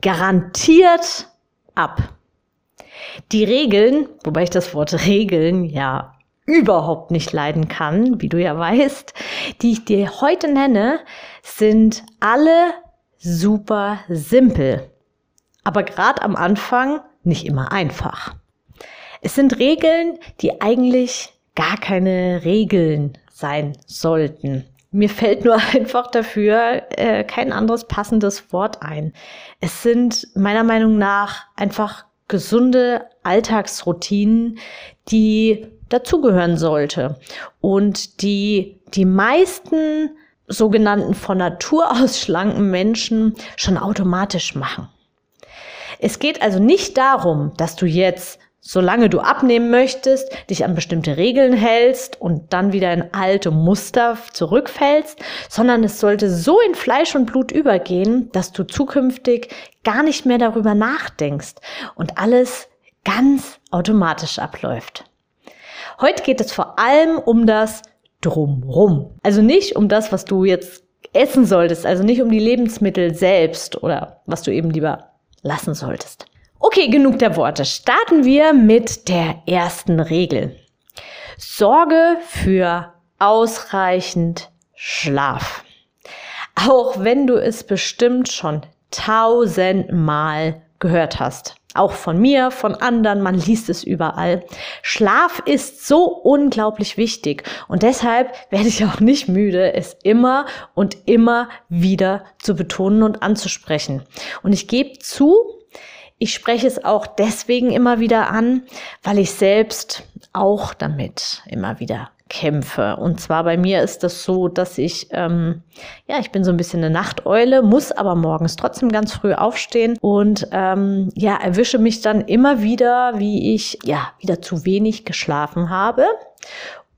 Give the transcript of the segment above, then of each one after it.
garantiert ab. Die Regeln, wobei ich das Wort Regeln ja überhaupt nicht leiden kann, wie du ja weißt, die ich dir heute nenne, sind alle super simpel. Aber gerade am Anfang nicht immer einfach. Es sind Regeln, die eigentlich gar keine Regeln sein sollten. Mir fällt nur einfach dafür äh, kein anderes passendes Wort ein. Es sind meiner Meinung nach einfach gesunde Alltagsroutinen, die dazugehören sollte und die die meisten sogenannten von Natur aus schlanken Menschen schon automatisch machen. Es geht also nicht darum, dass du jetzt solange du abnehmen möchtest, dich an bestimmte Regeln hältst und dann wieder in alte Muster zurückfällst, sondern es sollte so in Fleisch und Blut übergehen, dass du zukünftig gar nicht mehr darüber nachdenkst und alles ganz automatisch abläuft. Heute geht es vor allem um das Drumrum. Also nicht um das, was du jetzt essen solltest, also nicht um die Lebensmittel selbst oder was du eben lieber lassen solltest. Okay, genug der Worte. Starten wir mit der ersten Regel. Sorge für ausreichend Schlaf. Auch wenn du es bestimmt schon tausendmal gehört hast. Auch von mir, von anderen, man liest es überall. Schlaf ist so unglaublich wichtig und deshalb werde ich auch nicht müde, es immer und immer wieder zu betonen und anzusprechen. Und ich gebe zu, ich spreche es auch deswegen immer wieder an, weil ich selbst auch damit immer wieder kämpfe. Und zwar bei mir ist das so, dass ich, ähm, ja, ich bin so ein bisschen eine Nachteule, muss aber morgens trotzdem ganz früh aufstehen und ähm, ja, erwische mich dann immer wieder, wie ich ja wieder zu wenig geschlafen habe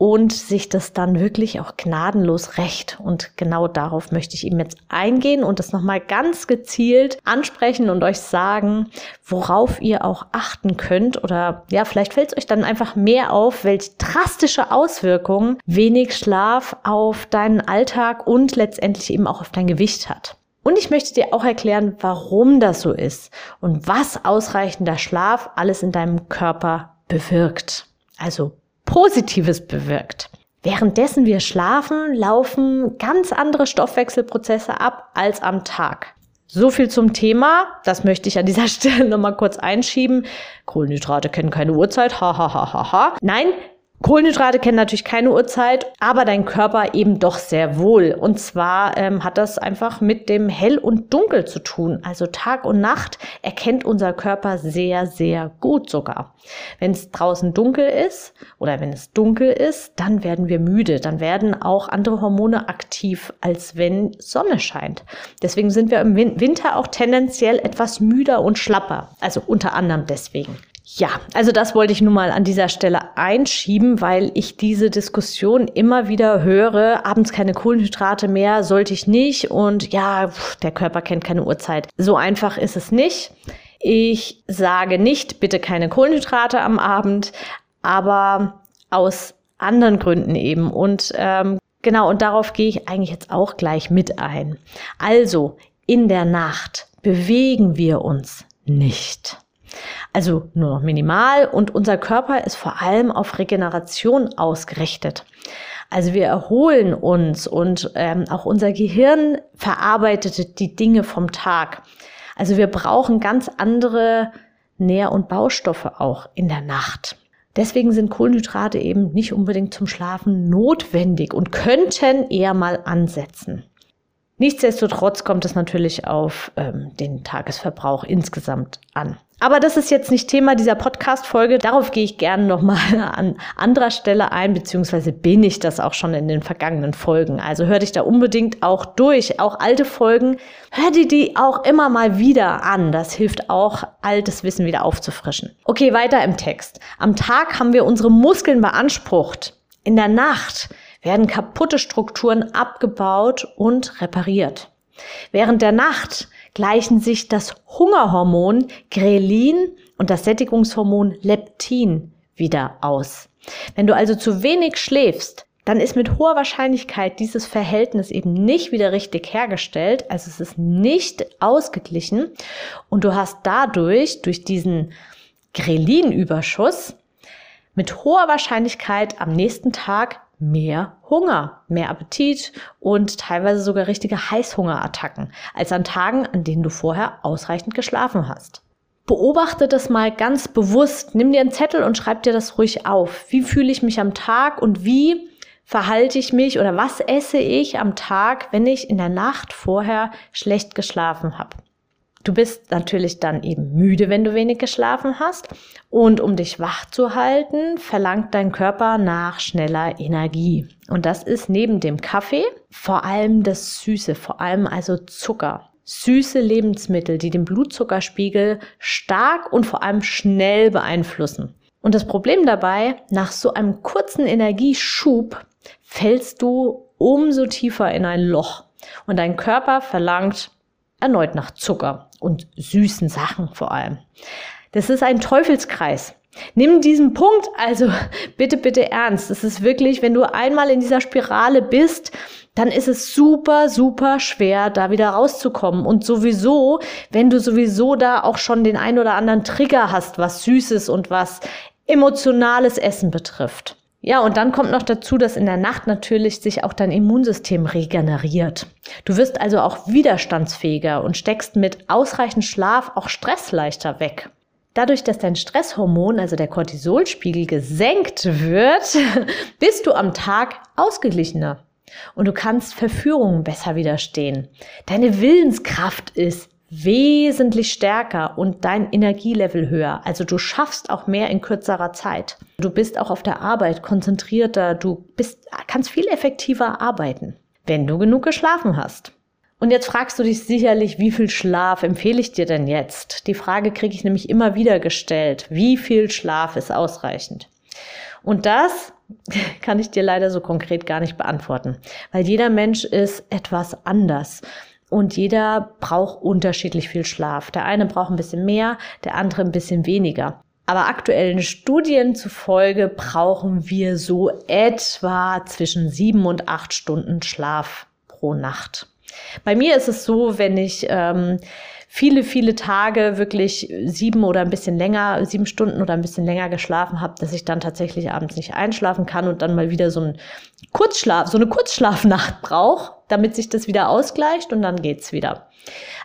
und sich das dann wirklich auch gnadenlos rächt. Und genau darauf möchte ich eben jetzt eingehen und das nochmal ganz gezielt ansprechen und euch sagen, worauf ihr auch achten könnt. Oder ja, vielleicht fällt es euch dann einfach mehr auf, welche drastische Auswirkungen wenig Schlaf auf deinen Alltag und letztendlich eben auch auf dein Gewicht hat. Und ich möchte dir auch erklären, warum das so ist und was ausreichender Schlaf alles in deinem Körper bewirkt. Also Positives bewirkt. Währenddessen wir schlafen, laufen ganz andere Stoffwechselprozesse ab als am Tag. So viel zum Thema. Das möchte ich an dieser Stelle nochmal kurz einschieben. Kohlenhydrate kennen keine Uhrzeit. Ha, ha, ha, ha, ha. Nein, Kohlenhydrate kennen natürlich keine Uhrzeit, aber dein Körper eben doch sehr wohl. Und zwar ähm, hat das einfach mit dem Hell und Dunkel zu tun. Also Tag und Nacht erkennt unser Körper sehr, sehr gut sogar. Wenn es draußen dunkel ist oder wenn es dunkel ist, dann werden wir müde. Dann werden auch andere Hormone aktiv, als wenn Sonne scheint. Deswegen sind wir im Winter auch tendenziell etwas müder und schlapper. Also unter anderem deswegen. Ja, also das wollte ich nun mal an dieser Stelle einschieben, weil ich diese Diskussion immer wieder höre. Abends keine Kohlenhydrate mehr, sollte ich nicht. Und ja, der Körper kennt keine Uhrzeit. So einfach ist es nicht. Ich sage nicht, bitte keine Kohlenhydrate am Abend, aber aus anderen Gründen eben. Und ähm, genau, und darauf gehe ich eigentlich jetzt auch gleich mit ein. Also, in der Nacht bewegen wir uns nicht. Also nur noch minimal und unser Körper ist vor allem auf Regeneration ausgerichtet. Also wir erholen uns und ähm, auch unser Gehirn verarbeitet die Dinge vom Tag. Also wir brauchen ganz andere Nähr- und Baustoffe auch in der Nacht. Deswegen sind Kohlenhydrate eben nicht unbedingt zum Schlafen notwendig und könnten eher mal ansetzen. Nichtsdestotrotz kommt es natürlich auf ähm, den Tagesverbrauch insgesamt an. Aber das ist jetzt nicht Thema dieser Podcast-Folge. Darauf gehe ich gerne nochmal an anderer Stelle ein, beziehungsweise bin ich das auch schon in den vergangenen Folgen. Also hör dich da unbedingt auch durch. Auch alte Folgen, hör dir die auch immer mal wieder an. Das hilft auch, altes Wissen wieder aufzufrischen. Okay, weiter im Text. Am Tag haben wir unsere Muskeln beansprucht. In der Nacht werden kaputte Strukturen abgebaut und repariert. Während der Nacht gleichen sich das Hungerhormon Grelin und das Sättigungshormon Leptin wieder aus. Wenn du also zu wenig schläfst, dann ist mit hoher Wahrscheinlichkeit dieses Verhältnis eben nicht wieder richtig hergestellt, also es ist nicht ausgeglichen und du hast dadurch, durch diesen Grelin-Überschuss, mit hoher Wahrscheinlichkeit am nächsten Tag mehr Hunger, mehr Appetit und teilweise sogar richtige Heißhungerattacken als an Tagen, an denen du vorher ausreichend geschlafen hast. Beobachte das mal ganz bewusst. Nimm dir einen Zettel und schreib dir das ruhig auf. Wie fühle ich mich am Tag und wie verhalte ich mich oder was esse ich am Tag, wenn ich in der Nacht vorher schlecht geschlafen habe? Du bist natürlich dann eben müde, wenn du wenig geschlafen hast. Und um dich wach zu halten, verlangt dein Körper nach schneller Energie. Und das ist neben dem Kaffee vor allem das Süße, vor allem also Zucker. Süße Lebensmittel, die den Blutzuckerspiegel stark und vor allem schnell beeinflussen. Und das Problem dabei, nach so einem kurzen Energieschub fällst du umso tiefer in ein Loch. Und dein Körper verlangt erneut nach Zucker und süßen Sachen vor allem. Das ist ein Teufelskreis. Nimm diesen Punkt also bitte, bitte ernst. Das ist wirklich, wenn du einmal in dieser Spirale bist, dann ist es super, super schwer, da wieder rauszukommen. Und sowieso, wenn du sowieso da auch schon den ein oder anderen Trigger hast, was Süßes und was emotionales Essen betrifft. Ja, und dann kommt noch dazu, dass in der Nacht natürlich sich auch dein Immunsystem regeneriert. Du wirst also auch widerstandsfähiger und steckst mit ausreichend Schlaf auch Stress leichter weg. Dadurch, dass dein Stresshormon, also der Cortisolspiegel, gesenkt wird, bist du am Tag ausgeglichener. Und du kannst Verführungen besser widerstehen. Deine Willenskraft ist wesentlich stärker und dein Energielevel höher. Also du schaffst auch mehr in kürzerer Zeit. Du bist auch auf der Arbeit konzentrierter, du bist, kannst viel effektiver arbeiten, wenn du genug geschlafen hast. Und jetzt fragst du dich sicherlich, wie viel Schlaf empfehle ich dir denn jetzt? Die Frage kriege ich nämlich immer wieder gestellt. Wie viel Schlaf ist ausreichend? Und das kann ich dir leider so konkret gar nicht beantworten, weil jeder Mensch ist etwas anders und jeder braucht unterschiedlich viel Schlaf. Der eine braucht ein bisschen mehr, der andere ein bisschen weniger. Aber aktuellen Studien zufolge brauchen wir so etwa zwischen sieben und acht Stunden Schlaf pro Nacht. Bei mir ist es so, wenn ich ähm, viele, viele Tage wirklich sieben oder ein bisschen länger, sieben Stunden oder ein bisschen länger geschlafen habe, dass ich dann tatsächlich abends nicht einschlafen kann und dann mal wieder so ein Kurzschlaf, so eine Kurzschlafnacht brauche, damit sich das wieder ausgleicht und dann geht's wieder.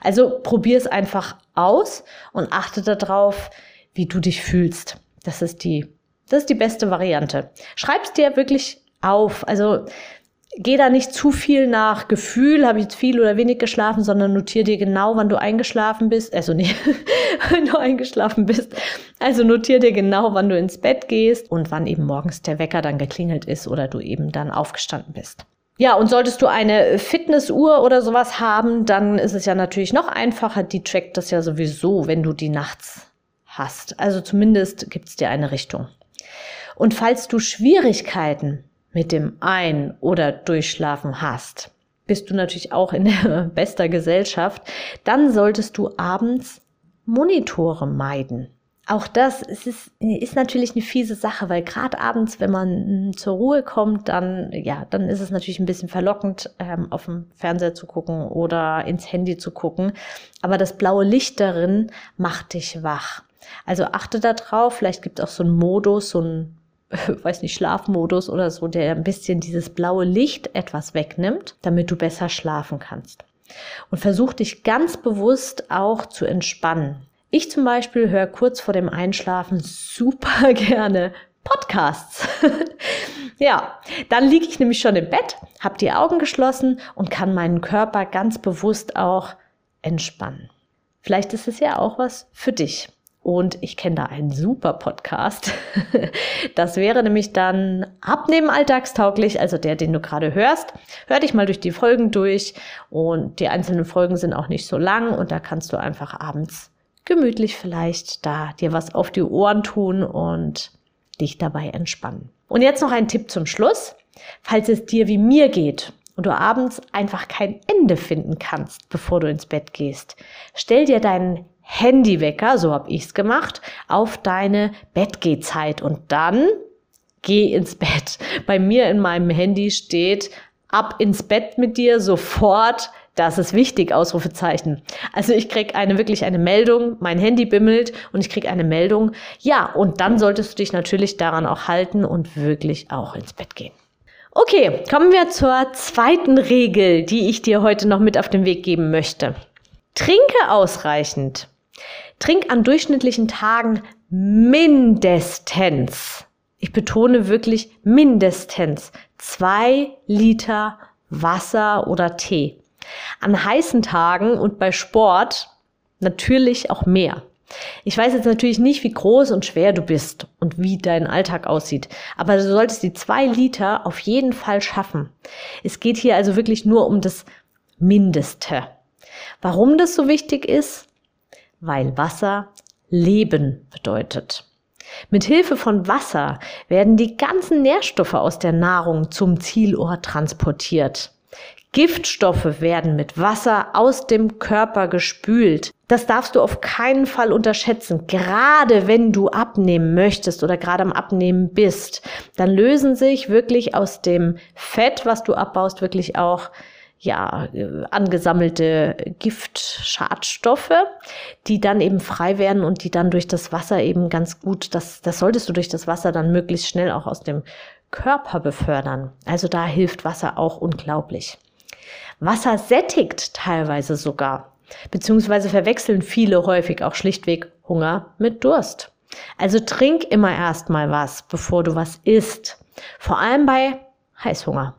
Also probier es einfach aus und achte darauf, wie du dich fühlst. Das ist die, das ist die beste Variante. Schreib's dir wirklich auf. Also geh da nicht zu viel nach Gefühl, habe ich jetzt viel oder wenig geschlafen, sondern notier dir genau, wann du eingeschlafen bist. Also nicht, wenn du eingeschlafen bist. Also notier dir genau, wann du ins Bett gehst und wann eben morgens der Wecker dann geklingelt ist oder du eben dann aufgestanden bist. Ja, und solltest du eine Fitnessuhr oder sowas haben, dann ist es ja natürlich noch einfacher. Die trackt das ja sowieso, wenn du die nachts hast. Also zumindest gibt es dir eine Richtung. Und falls du Schwierigkeiten mit dem Ein- oder Durchschlafen hast, bist du natürlich auch in der bester Gesellschaft, dann solltest du abends Monitore meiden. Auch das ist, ist natürlich eine fiese Sache, weil gerade abends, wenn man zur Ruhe kommt, dann, ja, dann ist es natürlich ein bisschen verlockend, ähm, auf dem Fernseher zu gucken oder ins Handy zu gucken. Aber das blaue Licht darin macht dich wach. Also achte da drauf, vielleicht gibt es auch so einen Modus, so einen weiß nicht, Schlafmodus oder so, der ein bisschen dieses blaue Licht etwas wegnimmt, damit du besser schlafen kannst. Und versuch dich ganz bewusst auch zu entspannen. Ich zum Beispiel höre kurz vor dem Einschlafen super gerne Podcasts. ja, dann liege ich nämlich schon im Bett, habe die Augen geschlossen und kann meinen Körper ganz bewusst auch entspannen. Vielleicht ist es ja auch was für dich. Und ich kenne da einen super Podcast. Das wäre nämlich dann Abnehmen alltagstauglich, also der, den du gerade hörst. Hör dich mal durch die Folgen durch und die einzelnen Folgen sind auch nicht so lang und da kannst du einfach abends gemütlich vielleicht da dir was auf die Ohren tun und dich dabei entspannen. Und jetzt noch ein Tipp zum Schluss. Falls es dir wie mir geht und du abends einfach kein Ende finden kannst, bevor du ins Bett gehst, stell dir deinen Handywecker, so habe ich's gemacht, auf deine Bettgehzeit und dann geh ins Bett. Bei mir in meinem Handy steht ab ins Bett mit dir sofort. Das ist wichtig, Ausrufezeichen. Also ich krieg eine wirklich eine Meldung, mein Handy bimmelt und ich krieg eine Meldung. Ja, und dann solltest du dich natürlich daran auch halten und wirklich auch ins Bett gehen. Okay, kommen wir zur zweiten Regel, die ich dir heute noch mit auf den Weg geben möchte. Trinke ausreichend. Trink an durchschnittlichen Tagen mindestens, ich betone wirklich mindestens zwei Liter Wasser oder Tee. An heißen Tagen und bei Sport natürlich auch mehr. Ich weiß jetzt natürlich nicht, wie groß und schwer du bist und wie dein Alltag aussieht, aber du solltest die zwei Liter auf jeden Fall schaffen. Es geht hier also wirklich nur um das Mindeste. Warum das so wichtig ist? weil Wasser Leben bedeutet. Mit Hilfe von Wasser werden die ganzen Nährstoffe aus der Nahrung zum Zielort transportiert. Giftstoffe werden mit Wasser aus dem Körper gespült. Das darfst du auf keinen Fall unterschätzen. Gerade wenn du abnehmen möchtest oder gerade am Abnehmen bist, dann lösen sich wirklich aus dem Fett, was du abbaust, wirklich auch ja, angesammelte Giftschadstoffe, die dann eben frei werden und die dann durch das Wasser eben ganz gut, das, das solltest du durch das Wasser dann möglichst schnell auch aus dem Körper befördern. Also da hilft Wasser auch unglaublich. Wasser sättigt teilweise sogar, beziehungsweise verwechseln viele häufig auch schlichtweg Hunger mit Durst. Also trink immer erstmal was, bevor du was isst. Vor allem bei Heißhunger.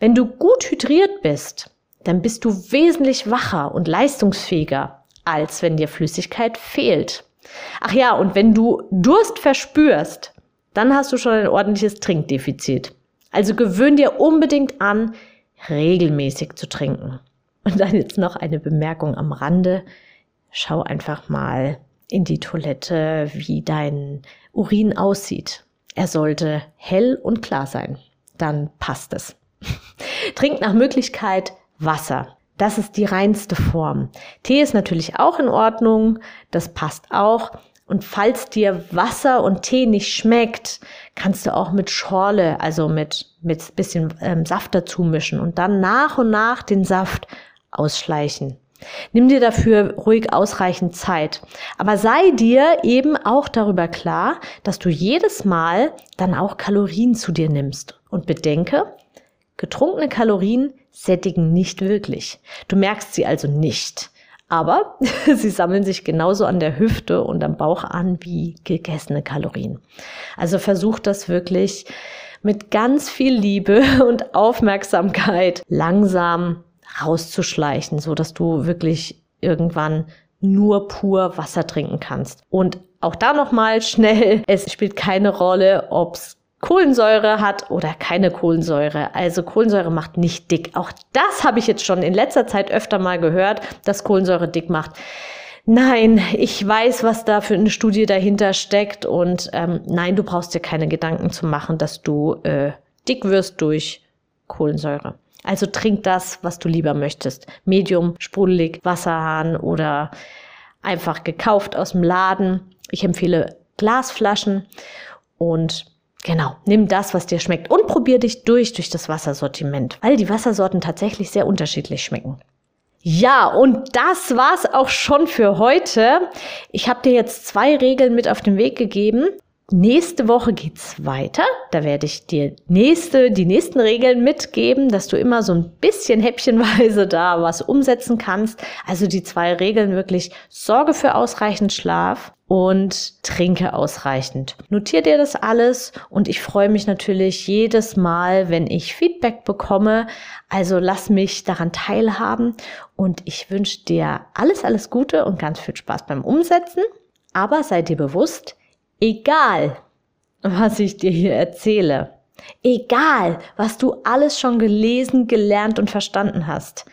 Wenn du gut hydriert bist, dann bist du wesentlich wacher und leistungsfähiger, als wenn dir Flüssigkeit fehlt. Ach ja, und wenn du Durst verspürst, dann hast du schon ein ordentliches Trinkdefizit. Also gewöhn dir unbedingt an, regelmäßig zu trinken. Und dann jetzt noch eine Bemerkung am Rande. Schau einfach mal in die Toilette, wie dein Urin aussieht. Er sollte hell und klar sein. Dann passt es. Trink nach Möglichkeit Wasser. Das ist die reinste Form. Tee ist natürlich auch in Ordnung, das passt auch. Und falls dir Wasser und Tee nicht schmeckt, kannst du auch mit Schorle, also mit, mit bisschen ähm, Saft dazu mischen und dann nach und nach den Saft ausschleichen. Nimm dir dafür ruhig ausreichend Zeit. Aber sei dir eben auch darüber klar, dass du jedes Mal dann auch Kalorien zu dir nimmst. Und bedenke, Getrunkene Kalorien sättigen nicht wirklich. Du merkst sie also nicht. Aber sie sammeln sich genauso an der Hüfte und am Bauch an wie gegessene Kalorien. Also versuch das wirklich mit ganz viel Liebe und Aufmerksamkeit langsam rauszuschleichen, so dass du wirklich irgendwann nur pur Wasser trinken kannst. Und auch da nochmal schnell, es spielt keine Rolle, ob's Kohlensäure hat oder keine Kohlensäure. Also Kohlensäure macht nicht dick. Auch das habe ich jetzt schon in letzter Zeit öfter mal gehört, dass Kohlensäure dick macht. Nein, ich weiß, was da für eine Studie dahinter steckt und ähm, nein, du brauchst dir keine Gedanken zu machen, dass du äh, dick wirst durch Kohlensäure. Also trink das, was du lieber möchtest. Medium, sprudelig, Wasserhahn oder einfach gekauft aus dem Laden. Ich empfehle Glasflaschen und Genau, nimm das, was dir schmeckt und probier dich durch durch das Wassersortiment, weil die Wassersorten tatsächlich sehr unterschiedlich schmecken. Ja, und das war's auch schon für heute. Ich habe dir jetzt zwei Regeln mit auf den Weg gegeben. Nächste Woche geht's weiter. Da werde ich dir nächste, die nächsten Regeln mitgeben, dass du immer so ein bisschen häppchenweise da was umsetzen kannst. Also die zwei Regeln wirklich sorge für ausreichend Schlaf und trinke ausreichend. Notier dir das alles und ich freue mich natürlich jedes Mal, wenn ich Feedback bekomme. Also lass mich daran teilhaben und ich wünsche dir alles, alles Gute und ganz viel Spaß beim Umsetzen. Aber sei dir bewusst, Egal, was ich dir hier erzähle, egal, was du alles schon gelesen, gelernt und verstanden hast,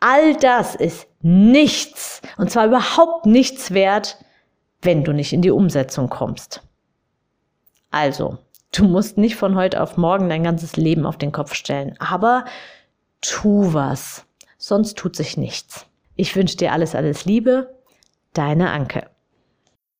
all das ist nichts, und zwar überhaupt nichts wert, wenn du nicht in die Umsetzung kommst. Also, du musst nicht von heute auf morgen dein ganzes Leben auf den Kopf stellen, aber tu was, sonst tut sich nichts. Ich wünsche dir alles, alles Liebe, deine Anke.